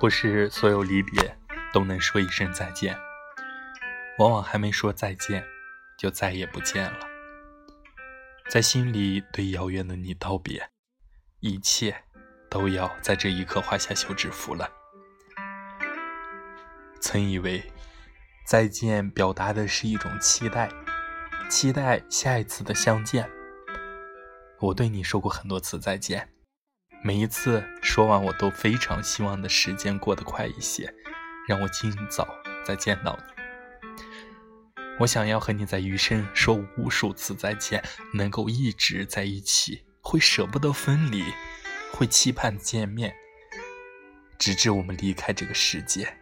不是所有离别都能说一声再见，往往还没说再见，就再也不见了。在心里对遥远的你道别，一切都要在这一刻画下休止符了。曾以为再见表达的是一种期待，期待下一次的相见。我对你说过很多次再见。每一次说完，我都非常希望的时间过得快一些，让我尽早再见到你。我想要和你在余生说无数次再见，能够一直在一起，会舍不得分离，会期盼见面，直至我们离开这个世界。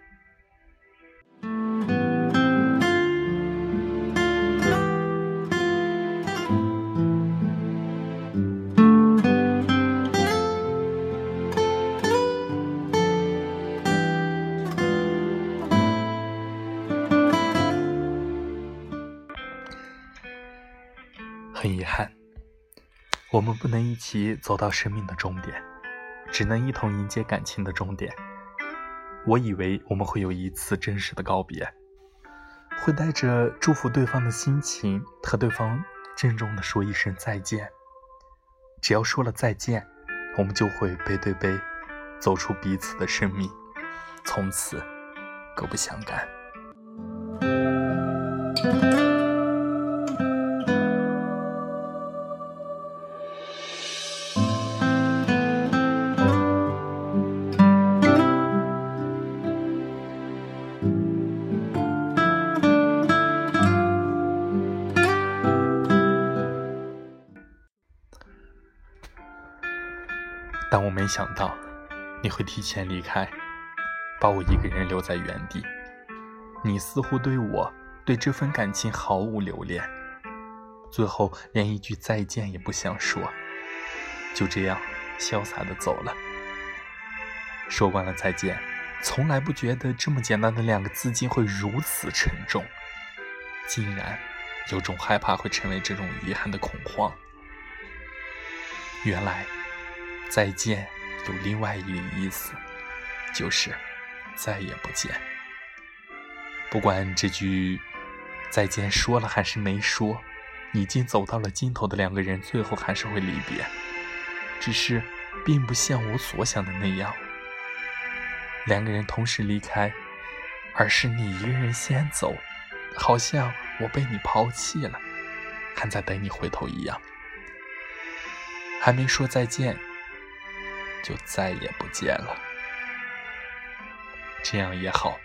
很遗憾，我们不能一起走到生命的终点，只能一同迎接感情的终点。我以为我们会有一次真实的告别，会带着祝福对方的心情和对方郑重的说一声再见。只要说了再见，我们就会背对背走出彼此的生命，从此各不相干。但我没想到，你会提前离开，把我一个人留在原地。你似乎对我，对这份感情毫无留恋，最后连一句再见也不想说，就这样潇洒的走了。说完了再见，从来不觉得这么简单的两个字竟会如此沉重，竟然有种害怕会成为这种遗憾的恐慌。原来。再见有另外一个意思，就是再也不见。不管这句再见说了还是没说，已经走到了尽头的两个人，最后还是会离别，只是并不像我所想的那样，两个人同时离开，而是你一个人先走，好像我被你抛弃了，还在等你回头一样，还没说再见。就再也不见了，这样也好，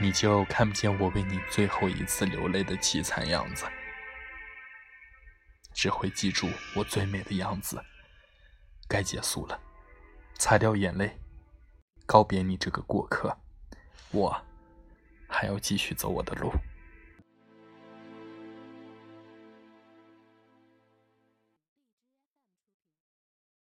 你就看不见我为你最后一次流泪的凄惨样子，只会记住我最美的样子。该结束了，擦掉眼泪，告别你这个过客，我还要继续走我的路。